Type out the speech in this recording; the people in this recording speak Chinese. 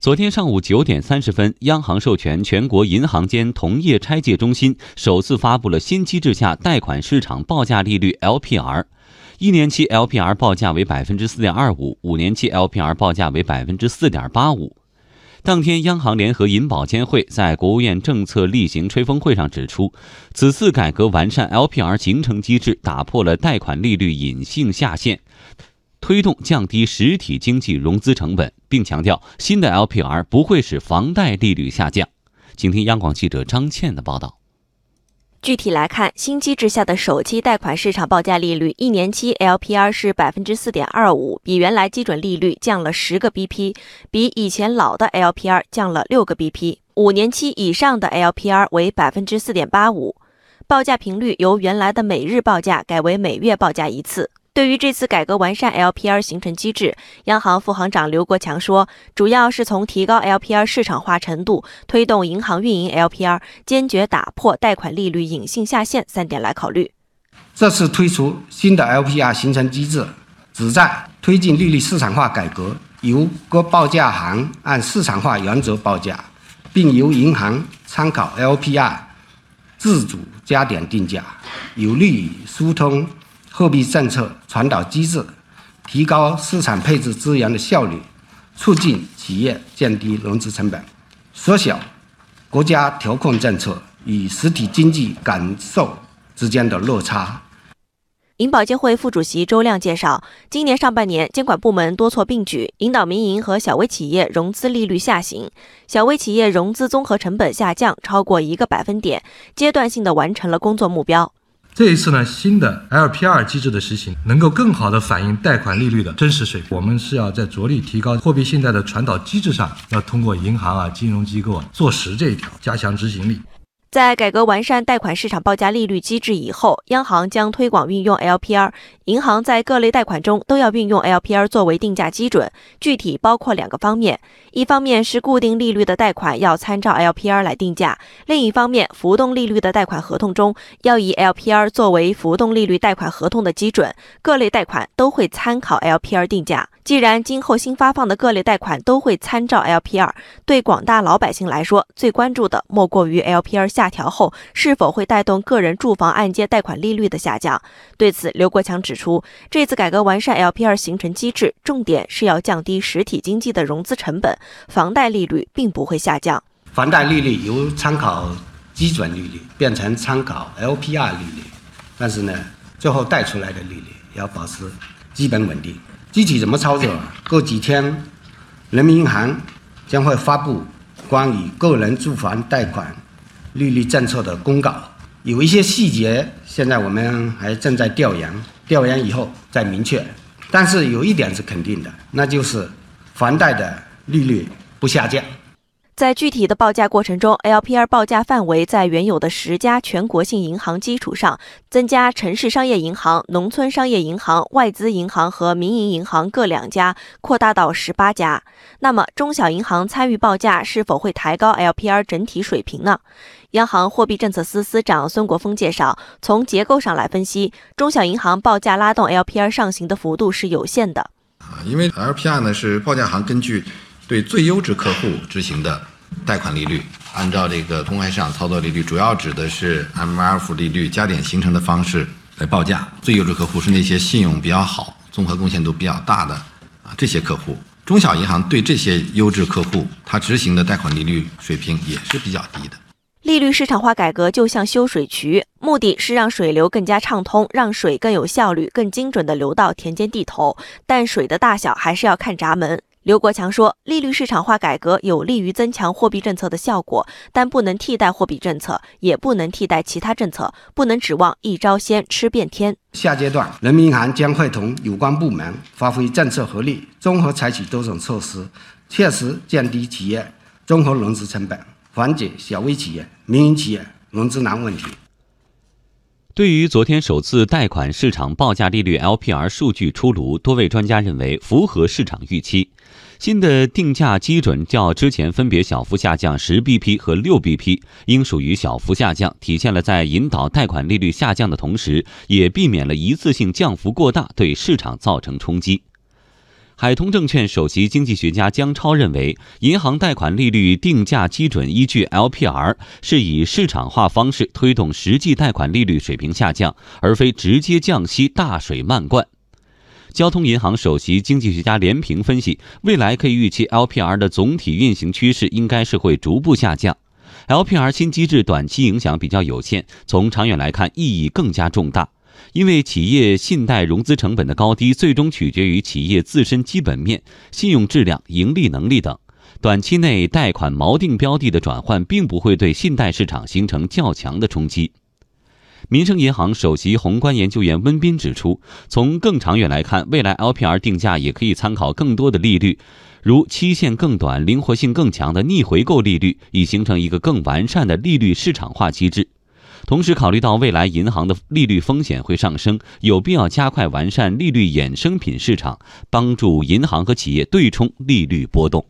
昨天上午九点三十分，央行授权全国银行间同业拆借中心首次发布了新机制下贷款市场报价利率 LPR，一年期 LPR 报价为百分之四点二五，五年期 LPR 报价为百分之四点八五。当天，央行联合银保监会在国务院政策例行吹风会上指出，此次改革完善 LPR 形成机制，打破了贷款利率隐性下限。推动降低实体经济融资成本，并强调新的 LPR 不会使房贷利率下降。请听央广记者张倩的报道。具体来看，新机制下的首期贷款市场报价利率，一年期 LPR 是百分之四点二五，比原来基准利率降了十个 BP，比以前老的 LPR 降了六个 BP。五年期以上的 LPR 为百分之四点八五，报价频率由原来的每日报价改为每月报价一次。对于这次改革完善 LPR 形成机制，央行副行长刘国强说，主要是从提高 LPR 市场化程度、推动银行运营 LPR、坚决打破贷款利率隐性下限三点来考虑。这次推出新的 LPR 形成机制，旨在推进利率市场化改革，由各报价行按市场化原则报价，并由银行参考 LPR 自主加点定价，有利于疏通。货币政策传导机制，提高市场配置资源的效率，促进企业降低融资成本，缩小国家调控政策与实体经济感受之间的落差。银保监会副主席周亮介绍，今年上半年监管部门多措并举，引导民营和小微企业融资利率下行，小微企业融资综合成本下降超过一个百分点，阶段性的完成了工作目标。这一次呢，新的 LPR 机制的实行，能够更好地反映贷款利率的真实水平。我们是要在着力提高货币信贷的传导机制上，要通过银行啊、金融机构啊做实这一条，加强执行力。在改革完善贷款市场报价利率机制以后，央行将推广运用 LPR，银行在各类贷款中都要运用 LPR 作为定价基准。具体包括两个方面：一方面是固定利率的贷款要参照 LPR 来定价；另一方面，浮动利率的贷款合同中要以 LPR 作为浮动利率贷款合同的基准。各类贷款都会参考 LPR 定价。既然今后新发放的各类贷款都会参照 LPR，对广大老百姓来说，最关注的莫过于 LPR 下调后是否会带动个人住房按揭贷款利率的下降。对此，刘国强指出，这次改革完善 LPR 形成机制，重点是要降低实体经济的融资成本，房贷利率并不会下降。房贷利率由参考基准利率变成参考 LPR 利率，但是呢，最后贷出来的利率要保持基本稳定。具体怎么操作？过几天，人民银行将会发布关于个人住房贷款利率政策的公告，有一些细节现在我们还正在调研，调研以后再明确。但是有一点是肯定的，那就是房贷的利率不下降。在具体的报价过程中，LPR 报价范围在原有的十家全国性银行基础上，增加城市商业银行、农村商业银行、外资银行和民营银行各两家，扩大到十八家。那么，中小银行参与报价是否会抬高 LPR 整体水平呢？央行货币政策司司长孙国峰介绍，从结构上来分析，中小银行报价拉动 LPR 上行的幅度是有限的。啊，因为 LPR 呢是报价行根据对最优质客户执行的。贷款利率按照这个公开市场操作利率，主要指的是 MLF 利率加点形成的方式来报价。最优质客户是那些信用比较好、综合贡献度比较大的啊这些客户。中小银行对这些优质客户，它执行的贷款利率水平也是比较低的。利率市场化改革就像修水渠，目的是让水流更加畅通，让水更有效率、更精准地流到田间地头。但水的大小还是要看闸门。刘国强说，利率市场化改革有利于增强货币政策的效果，但不能替代货币政策，也不能替代其他政策，不能指望一招鲜吃遍天。下阶段，人民银行将会同有关部门发挥政策合力，综合采取多种措施，切实降低企业综合融资成本，缓解小微企业、民营企业融资难问题。对于昨天首次贷款市场报价利率 LPR 数据出炉，多位专家认为符合市场预期。新的定价基准较之前分别小幅下降十 BP 和六 BP，应属于小幅下降，体现了在引导贷款利率下降的同时，也避免了一次性降幅过大对市场造成冲击。海通证券首席经济学家姜超认为，银行贷款利率定价基准依据 LPR 是以市场化方式推动实际贷款利率水平下降，而非直接降息大水漫灌。交通银行首席经济学家连平分析，未来可以预期 LPR 的总体运行趋势应该是会逐步下降。LPR 新机制短期影响比较有限，从长远来看意义更加重大。因为企业信贷融资成本的高低，最终取决于企业自身基本面、信用质量、盈利能力等。短期内贷款锚定标的的转换，并不会对信贷市场形成较强的冲击。民生银行首席宏观研究员温彬指出，从更长远来看，未来 LPR 定价也可以参考更多的利率，如期限更短、灵活性更强的逆回购利率，以形成一个更完善的利率市场化机制。同时，考虑到未来银行的利率风险会上升，有必要加快完善利率衍生品市场，帮助银行和企业对冲利率波动。